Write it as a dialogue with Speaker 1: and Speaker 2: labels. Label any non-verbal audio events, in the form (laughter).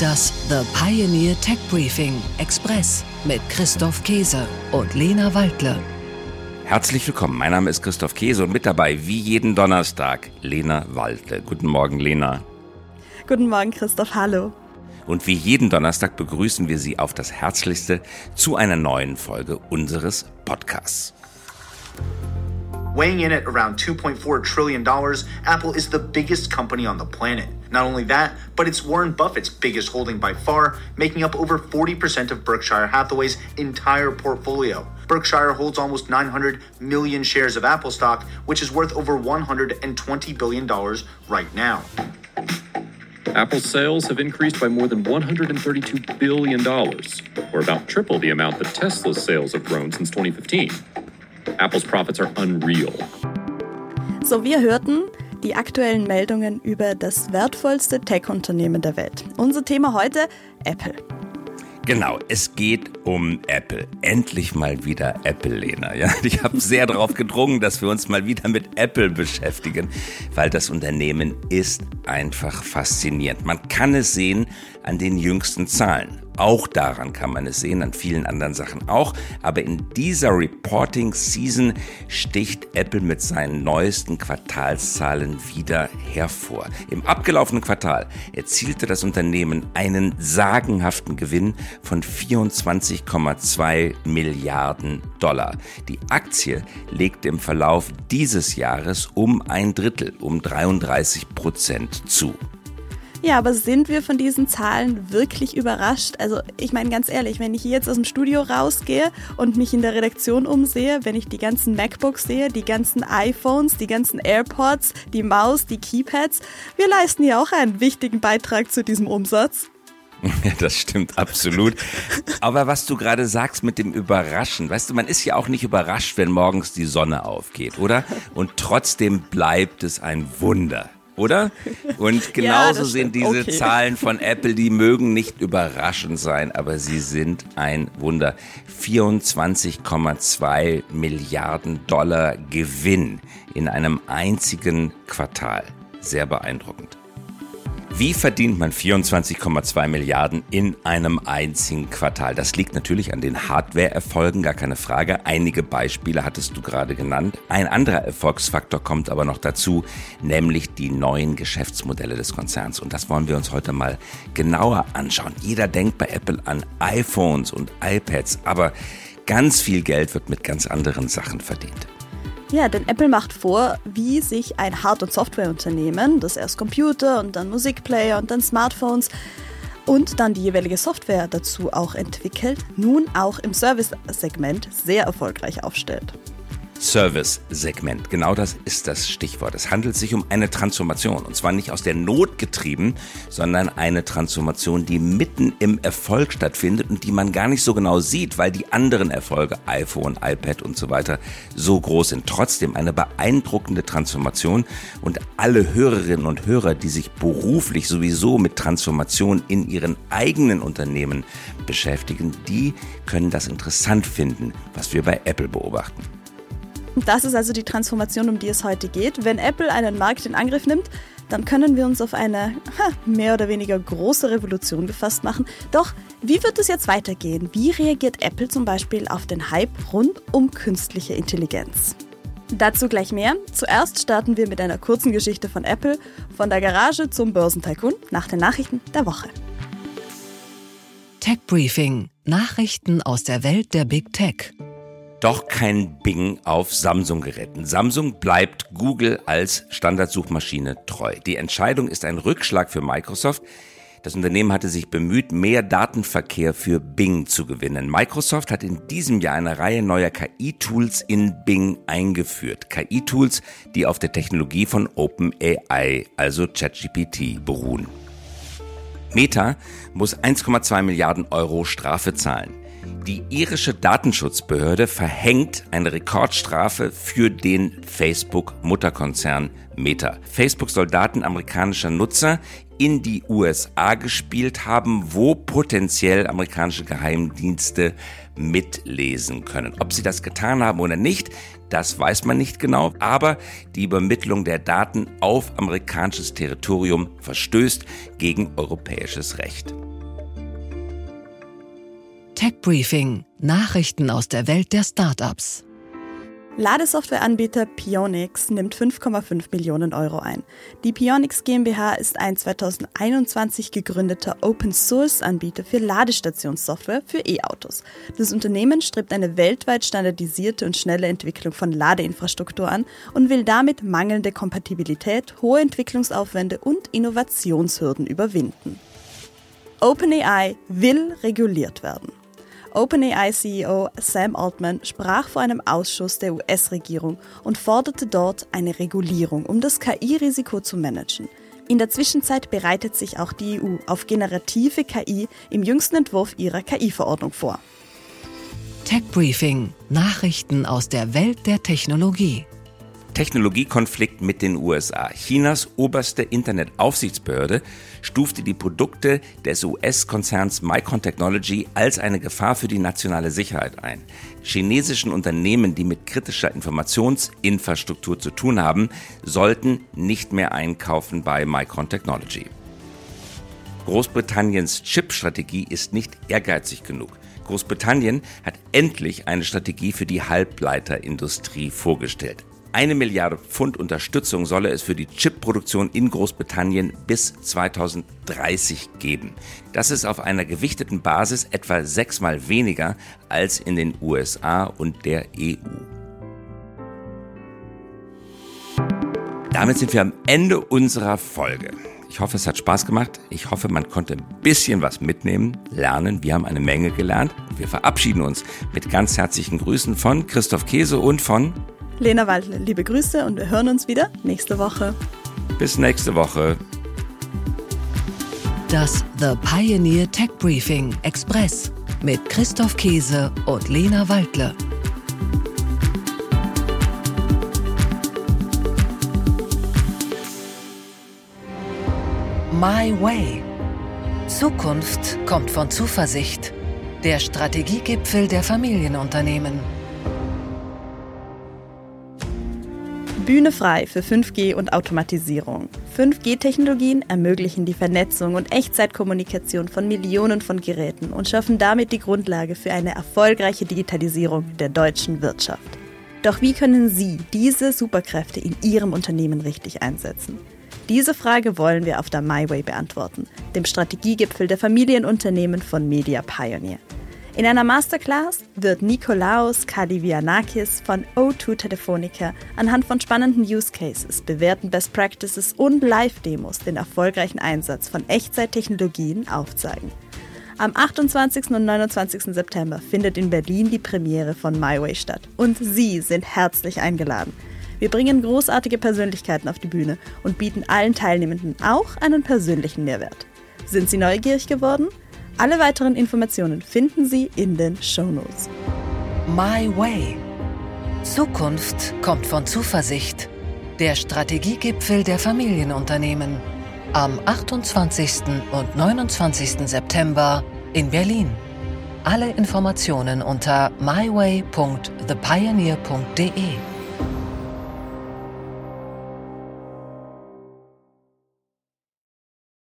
Speaker 1: Das The Pioneer Tech Briefing Express mit Christoph Käse und Lena Waldle.
Speaker 2: Herzlich willkommen, mein Name ist Christoph Käse und mit dabei, wie jeden Donnerstag, Lena Waldle. Guten Morgen, Lena.
Speaker 3: Guten Morgen, Christoph, hallo.
Speaker 2: Und wie jeden Donnerstag begrüßen wir Sie auf das Herzlichste zu einer neuen Folge unseres Podcasts.
Speaker 4: Weighing in at around $2.4 trillion, Apple is the biggest company on the planet. Not only that, but it's Warren Buffett's biggest holding by far, making up over 40% of Berkshire Hathaway's entire portfolio. Berkshire holds almost 900 million shares of Apple stock, which is worth over $120 billion right now.
Speaker 5: Apple's sales have increased by more than $132 billion, or about triple the amount that Tesla's sales have grown since 2015. Apple's profits are unreal.
Speaker 3: So, wir hörten die aktuellen Meldungen über das wertvollste Tech-Unternehmen der Welt. Unser Thema heute Apple.
Speaker 2: Genau, es geht um Apple. Endlich mal wieder Apple, Lena. Ja, (laughs) ich habe sehr darauf gedrungen, dass wir uns mal wieder mit Apple beschäftigen, weil das Unternehmen ist einfach faszinierend. Man kann es sehen an den jüngsten Zahlen. Auch daran kann man es sehen, an vielen anderen Sachen auch. Aber in dieser Reporting Season sticht Apple mit seinen neuesten Quartalszahlen wieder hervor. Im abgelaufenen Quartal erzielte das Unternehmen einen sagenhaften Gewinn von 24,2 Milliarden Dollar. Die Aktie legte im Verlauf dieses Jahres um ein Drittel, um 33 Prozent zu.
Speaker 3: Ja, aber sind wir von diesen Zahlen wirklich überrascht? Also ich meine ganz ehrlich, wenn ich hier jetzt aus dem Studio rausgehe und mich in der Redaktion umsehe, wenn ich die ganzen MacBooks sehe, die ganzen iPhones, die ganzen AirPods, die Maus, die Keypads, wir leisten ja auch einen wichtigen Beitrag zu diesem Umsatz. (laughs)
Speaker 2: Ja, das stimmt absolut. Aber was du gerade sagst mit dem Überraschen, weißt du, man ist ja auch nicht überrascht, wenn morgens die Sonne aufgeht, oder? Und trotzdem bleibt es ein Wunder oder? Und (laughs) genauso ja, sind diese okay. Zahlen (laughs) von Apple, die mögen nicht überraschend sein, aber sie sind ein Wunder. 24,2 Milliarden Dollar Gewinn in einem einzigen Quartal. Sehr beeindruckend. Wie verdient man 24,2 Milliarden in einem einzigen Quartal? Das liegt natürlich an den Hardware-Erfolgen, gar keine Frage. Einige Beispiele hattest du gerade genannt. Ein anderer Erfolgsfaktor kommt aber noch dazu, nämlich die neuen Geschäftsmodelle des Konzerns. Und das wollen wir uns heute mal genauer anschauen. Jeder denkt bei Apple an iPhones und iPads, aber ganz viel Geld wird mit ganz anderen Sachen verdient.
Speaker 3: Ja, denn Apple macht vor, wie sich ein Hard- und Softwareunternehmen, das erst Computer und dann Musikplayer und dann Smartphones und dann die jeweilige Software dazu auch entwickelt, nun auch im Service-Segment sehr erfolgreich aufstellt.
Speaker 2: Service-Segment. Genau das ist das Stichwort. Es handelt sich um eine Transformation. Und zwar nicht aus der Not getrieben, sondern eine Transformation, die mitten im Erfolg stattfindet und die man gar nicht so genau sieht, weil die anderen Erfolge, iPhone, iPad und so weiter, so groß sind. Trotzdem eine beeindruckende Transformation. Und alle Hörerinnen und Hörer, die sich beruflich sowieso mit Transformation in ihren eigenen Unternehmen beschäftigen, die können das interessant finden, was wir bei Apple beobachten.
Speaker 3: Das ist also die Transformation, um die es heute geht. Wenn Apple einen Markt in Angriff nimmt, dann können wir uns auf eine mehr oder weniger große Revolution gefasst machen. Doch wie wird es jetzt weitergehen? Wie reagiert Apple zum Beispiel auf den Hype rund um künstliche Intelligenz? Dazu gleich mehr. Zuerst starten wir mit einer kurzen Geschichte von Apple, von der Garage zum Börsentycoon, nach den Nachrichten der Woche.
Speaker 1: Tech Briefing: Nachrichten aus der Welt der Big Tech
Speaker 2: doch kein Bing auf Samsung-Geräten. Samsung bleibt Google als Standardsuchmaschine treu. Die Entscheidung ist ein Rückschlag für Microsoft. Das Unternehmen hatte sich bemüht, mehr Datenverkehr für Bing zu gewinnen. Microsoft hat in diesem Jahr eine Reihe neuer KI-Tools in Bing eingeführt. KI-Tools, die auf der Technologie von OpenAI, also ChatGPT, beruhen. Meta muss 1,2 Milliarden Euro Strafe zahlen. Die irische Datenschutzbehörde verhängt eine Rekordstrafe für den Facebook-Mutterkonzern Meta. Facebook soll Daten amerikanischer Nutzer in die USA gespielt haben, wo potenziell amerikanische Geheimdienste mitlesen können. Ob sie das getan haben oder nicht, das weiß man nicht genau, aber die Übermittlung der Daten auf amerikanisches Territorium verstößt gegen europäisches Recht.
Speaker 1: Tech Briefing: Nachrichten aus der Welt der Startups.
Speaker 3: Ladesoftwareanbieter Pionix nimmt 5,5 Millionen Euro ein. Die Pionix GmbH ist ein 2021 gegründeter Open-Source-Anbieter für Ladestationssoftware für E-Autos. Das Unternehmen strebt eine weltweit standardisierte und schnelle Entwicklung von Ladeinfrastruktur an und will damit mangelnde Kompatibilität, hohe Entwicklungsaufwände und Innovationshürden überwinden. OpenAI will reguliert werden. OpenAI-CEO Sam Altman sprach vor einem Ausschuss der US-Regierung und forderte dort eine Regulierung, um das KI-Risiko zu managen. In der Zwischenzeit bereitet sich auch die EU auf generative KI im jüngsten Entwurf ihrer KI-Verordnung vor.
Speaker 1: Tech Briefing: Nachrichten aus der Welt der Technologie.
Speaker 2: Technologiekonflikt mit den USA. Chinas oberste Internetaufsichtsbehörde stufte die Produkte des US-Konzerns Micron Technology als eine Gefahr für die nationale Sicherheit ein. Chinesischen Unternehmen, die mit kritischer Informationsinfrastruktur zu tun haben, sollten nicht mehr einkaufen bei Micron Technology. Großbritanniens Chip-Strategie ist nicht ehrgeizig genug. Großbritannien hat endlich eine Strategie für die Halbleiterindustrie vorgestellt. Eine Milliarde Pfund Unterstützung solle es für die Chipproduktion in Großbritannien bis 2030 geben. Das ist auf einer gewichteten Basis etwa sechsmal weniger als in den USA und der EU. Damit sind wir am Ende unserer Folge. Ich hoffe, es hat Spaß gemacht. Ich hoffe, man konnte ein bisschen was mitnehmen, lernen. Wir haben eine Menge gelernt. Wir verabschieden uns mit ganz herzlichen Grüßen von Christoph Käse und von
Speaker 3: Lena Waldle, liebe Grüße und wir hören uns wieder nächste Woche.
Speaker 2: Bis nächste Woche.
Speaker 1: Das The Pioneer Tech Briefing Express mit Christoph Käse und Lena Waldle. My Way. Zukunft kommt von Zuversicht. Der Strategiegipfel der Familienunternehmen.
Speaker 3: Bühne frei für 5G und Automatisierung. 5G-Technologien ermöglichen die Vernetzung und Echtzeitkommunikation von Millionen von Geräten und schaffen damit die Grundlage für eine erfolgreiche Digitalisierung der deutschen Wirtschaft. Doch wie können Sie diese Superkräfte in Ihrem Unternehmen richtig einsetzen? Diese Frage wollen wir auf der MyWay beantworten, dem Strategiegipfel der Familienunternehmen von Media Pioneer. In einer Masterclass wird Nikolaos Kalivianakis von O2 Telefonica anhand von spannenden Use Cases, bewährten Best Practices und Live-Demos den erfolgreichen Einsatz von Echtzeittechnologien aufzeigen. Am 28. und 29. September findet in Berlin die Premiere von MyWay statt und Sie sind herzlich eingeladen. Wir bringen großartige Persönlichkeiten auf die Bühne und bieten allen Teilnehmenden auch einen persönlichen Mehrwert. Sind Sie neugierig geworden? Alle weiteren Informationen finden Sie in den Shownotes.
Speaker 1: My Way. Zukunft kommt von Zuversicht. Der Strategiegipfel der Familienunternehmen. Am 28. und 29. September in Berlin. Alle Informationen unter myway.thepioneer.de.